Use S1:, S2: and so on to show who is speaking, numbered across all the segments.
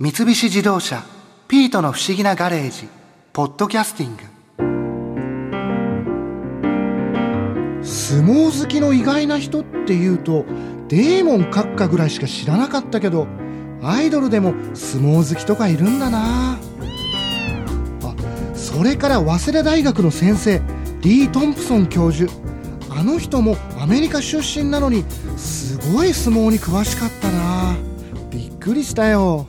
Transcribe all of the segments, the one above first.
S1: 三菱自動車「ピートの不思議なガレージ」「ポッドキャスティング」相撲好きの意外な人っていうとデーモン閣下ぐらいしか知らなかったけどアイドルでも相撲好きとかいるんだな。あそれから早稲田大学の先生リー・トンプソン教授。あの人もアメリカ出身なのにすごい相撲に詳しかったな。びっくりしたよ。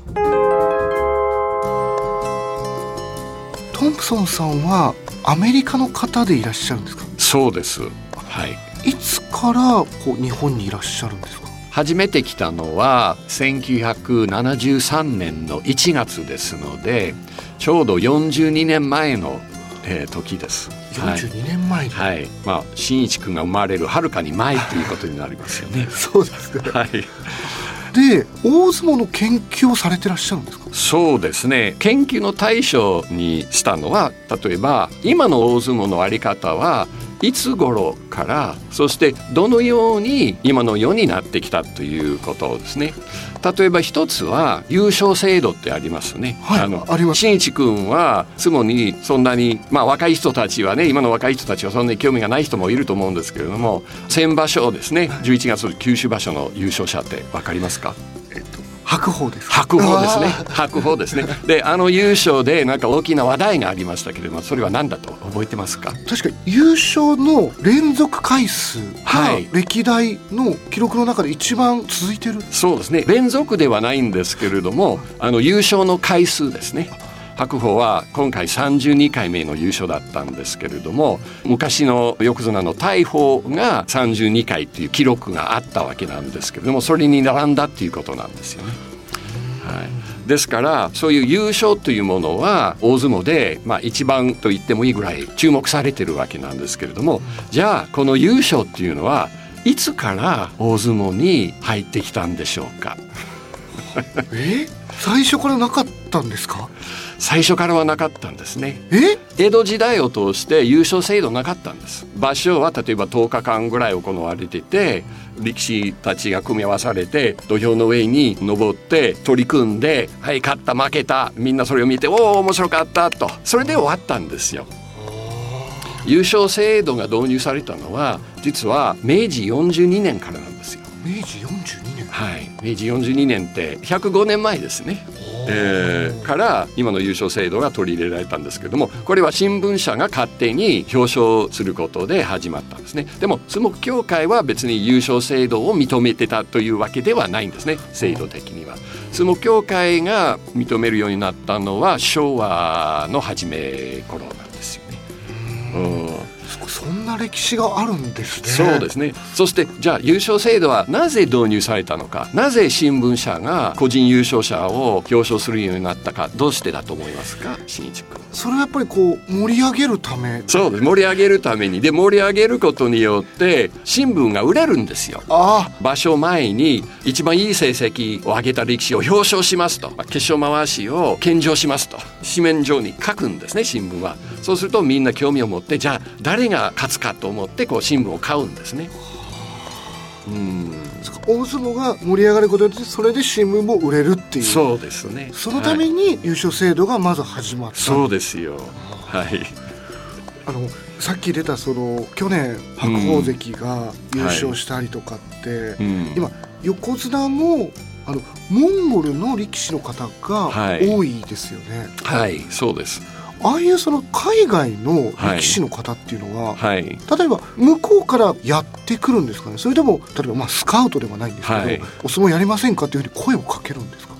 S1: トンプソンさんはアメリカの方でいらっしゃるんですか？
S2: そうですはい
S1: いつからこう日本にいらっしゃるんですか？
S2: 初めて来たのは1973年の1月ですのでちょうど42年前の、えー、時です。
S1: 42年前に、
S2: はい、はい、まあ新一君が生まれるはるかに前ということになりますよね。
S1: そうですね。
S2: はい。
S1: で大相撲の研究をされてらっしゃるんですか？
S2: そうですね。研究の対象にしたのは例えば今の大相撲のあり方はいつ頃からそしてどのように今のようになってきたということですね。例えば一つは優勝制度ってありますね。
S1: はい、あのあります。
S2: 新一君は相撲にそんなにまあ若い人たちはね今の若い人たちはそんなに興味がない人もいると思うんですけれども先場所ですね11月の九州場所の優勝者ってわかりますか？
S1: えっと白鵬です
S2: 白鵬ですね。白鵬ですね。であの優勝でなんか大きな話題がありましたけれどもそれは何だと覚えてますか？
S1: 確か優勝の連続回数が歴代の記録の中で一番続いてる、はい、
S2: そうですね。連続ではないんですけれどもあの優勝の回数ですね白鵬は今回32回目の優勝だったんですけれども昔の横綱の大鵬が32回という記録があったわけなんですけれどもそれに並んだっていうことなんですよね。はい、ですからそういう優勝というものは大相撲で、まあ、一番と言ってもいいぐらい注目されてるわけなんですけれどもじゃあこの優勝っていうのはいつから大相撲に入ってきたんでしょうか？
S1: え？最初からなかったんですか？
S2: 最初からはなかったんですね
S1: え？
S2: 江戸時代を通して優勝制度なかったんです場所は例えば10日間ぐらい行われてて力士たちが組み合わされて土俵の上に登って取り組んで「はい勝った負けた」みんなそれを見て「おお面白かった」とそれで終わったんですよ。優勝制度が導入されたのは実は明治42年からなんですよ。
S1: 明治42年
S2: はい明治42年って105年前ですね。えー、から今の優勝制度が取り入れられたんですけれどもこれは新聞社が勝手に表彰することで始まったんですね。でも相撲協会は別に優勝制度を認めてたというわけではないんですね制度的には。相撲協会が認めるようになったのは昭和の初め頃なんですよね。
S1: うん。そんな歴史があるんですね。
S2: そうですね。そしてじゃあ優勝制度はなぜ導入されたのか、なぜ新聞社が個人優勝者を表彰するようになったか、どうしてだと思いますか、新一君。
S1: それはやっぱりこう盛り上げるため。
S2: そうです。盛り上げるためにで盛り上げることによって新聞が売れるんですよ。
S1: ああ。
S2: 場所前に一番いい成績を上げた力士を表彰しますと、決勝回しを献上しますと紙面上に書くんですね新聞は。そうするとみんな興味を持ってじゃあ誰が勝つかと思ってこう新聞を買うんですね。
S1: うん。大相撲が盛り上がることでそれで新聞も売れるっていう。
S2: そうですね。
S1: そのために優勝制度がまず始まった、はい、
S2: そうですよ。はい。
S1: あのさっき出たその去年白鵬関が優勝したりとかって、うんはい。うん、今横綱もあのモンゴルの力士の方が多いですよね。
S2: はい、はい、そうです。
S1: ああいうその海外の力士の方っていうのは、
S2: はい、
S1: 例えば向こうからやってくるんですかね。それとも例えばまあスカウトではないんですけど、はい、お相撲やりませんかっていうふうに声をかけるんですか？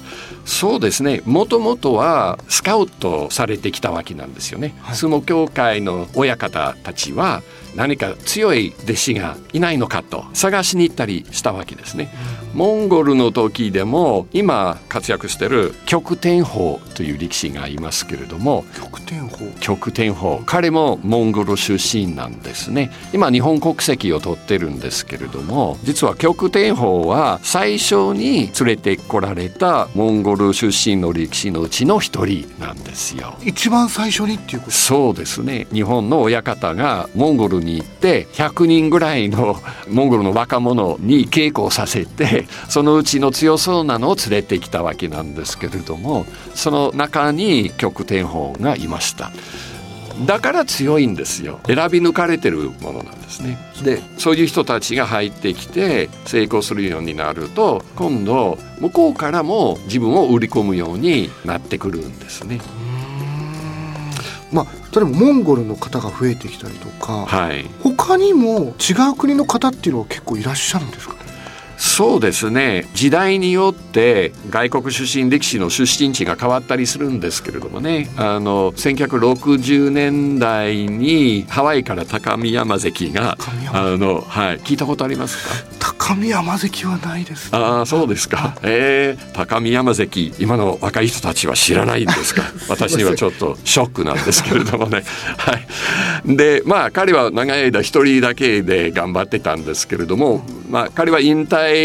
S2: そうですね。もともとはスカウトされてきたわけなんですよね、はい、相撲協会の親方たちは何か強い弟子がいないのかと探しに行ったりしたわけですね、うん、モンゴルの時でも今活躍してる極天宝という力士がいますけれども
S1: 極天宝
S2: 極天宝彼もモンゴル出身なんですね。今日本国籍を取ってるんですけれども実は極天宝は最初に連れてこられたモンゴゴル出身の力士のうちの一人なんですよ。
S1: 一番最初にっていうこと？
S2: そうですね。日本の親方がモンゴルに行って100人ぐらいの モンゴルの若者に稽古をさせてそのうちの強そうなのを連れてきたわけなんですけれどもその中に極天宝がいました。だから強いんですよ。選び抜かれてるものなんですね。でそういう人たちが入ってきて成功するようになると今度向こうからも自分を売り込むようになってくるんですね
S1: まあ例えばモンゴルの方が増えてきたりとか、
S2: はい、
S1: 他にも違う国の方っていうのは結構いらっしゃるんですか
S2: そうですね時代によって外国出身力士の出身地が変わったりするんですけれどもねあの1960年代にハワイから高見山関があの、はい、聞いたことあります
S1: か？高見山関はないです、
S2: ね、ああそうですか。えー、高見山関今の若い人たちは知らないんですか？私にはちょっとショックなんですけれどもね。はい。でまあ彼は長い間一人だけで頑張ってたんですけれども、まあ彼は引退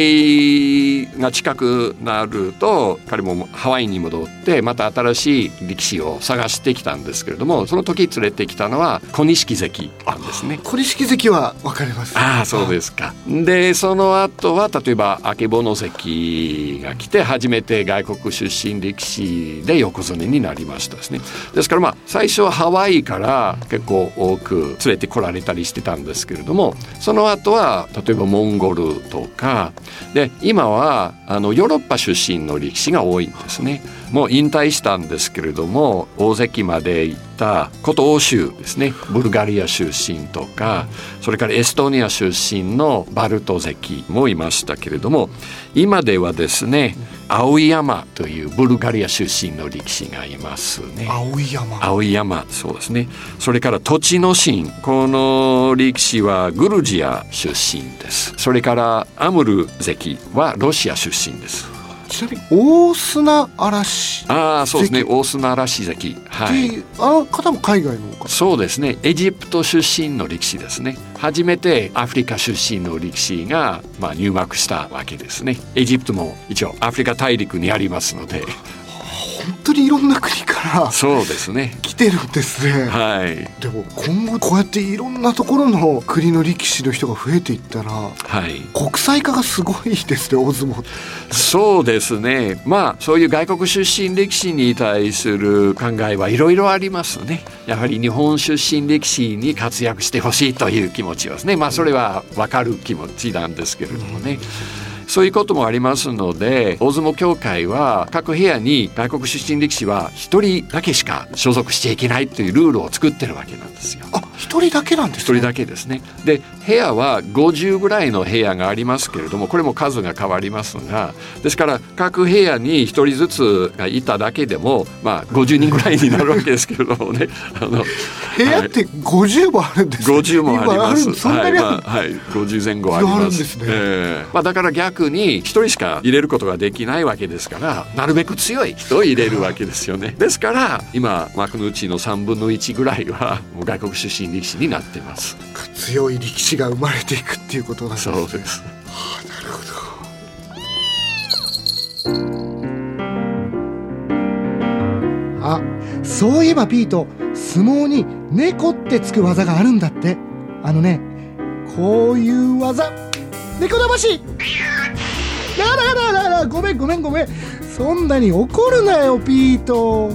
S2: が近くなると彼もハワイに戻ってまた新しい力士を探してきたんですけれども、その時連れてきたのは小錦関なんですね。
S1: 小錦関はわかります。
S2: ああそうですか。でそのの後は例えば曙関が来て初めて外国出身力士で横綱になりましたですねですからまあ最初はハワイから結構多く連れてこられたりしてたんですけれどもその後は例えばモンゴルとかで今はあのヨーロッパ出身の力士が多いんですね。もう引退したんですけれども大関まで行った古東州ですねブルガリア出身とかそれからエストニア出身のバルト関もいましたけれども今ではですね青山というブルガリア出身の力士がいますね。
S1: 青山。
S2: 青山、そうですね。それから栃ノ心、この力士はグルジア出身です。それからアムル関はロシア出身です。
S1: ちなみに大砂嵐
S2: ああそうですね。大砂嵐関。はい。
S1: あの方も海外の方
S2: そうですね。エジプト出身の力士ですね。初めてアフリカ出身の力士が、まあ、入幕したわけですね。エジプトも一応アフリカ大陸にありますので
S1: 本当にいろんな国から
S2: そうですね。
S1: 来てるんですね。
S2: はい。
S1: でも今後こうやっていろんなところの国の力士の人が増えていったら、
S2: はい、
S1: 国際化がすごいですね大相撲
S2: そうですね。まあそういう外国出身力士に対する考えはいろいろありますね。やはり日本出身力士に活躍してほしいという気持ちはですね。まあそれは分かる気持ちなんですけれどもね、うんそういうこともありますので大相撲協会は各部屋に外国出身力士は1人だけしか所属しちゃいけないというルールを作ってるわけなんですよ。
S1: あ一人だけなんです
S2: 一、ね、人だけですね。で部屋は50ぐらいの部屋がありますけれどもこれも数が変わりますがですから各部屋に1人ずつがいただけでもまあ50人ぐらいになるわけですけれどもね。
S1: あの部屋って50もあるんですか、
S2: はい、50もあります。
S1: はい、
S2: まあ、はい、50前後あります。
S1: すね、え
S2: ー、まあだから逆逆に1人しか入れることができないわけですからなるべく強い人を入れるわけですよね。ですから今幕内の3分の1ぐらいはもう外国出身力士になってます。
S1: 強い力士が生まれていくっていうことなんです
S2: ね。そうです、は
S1: あ、なるほどあそういえばピート相撲に猫ってつく技があるんだって。あのねこういう技。猫やだましらららららごめんごめん。ごめんそんなに怒るなよピート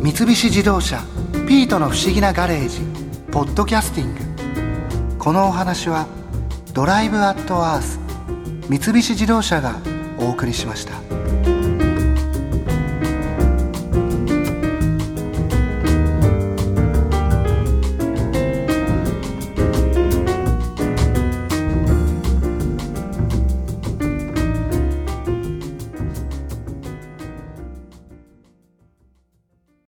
S1: 三菱自動車ピートの不思議なガレージ。ポッドキャスティング。このお話はドライブアットアース。三菱自動車がお送りしました。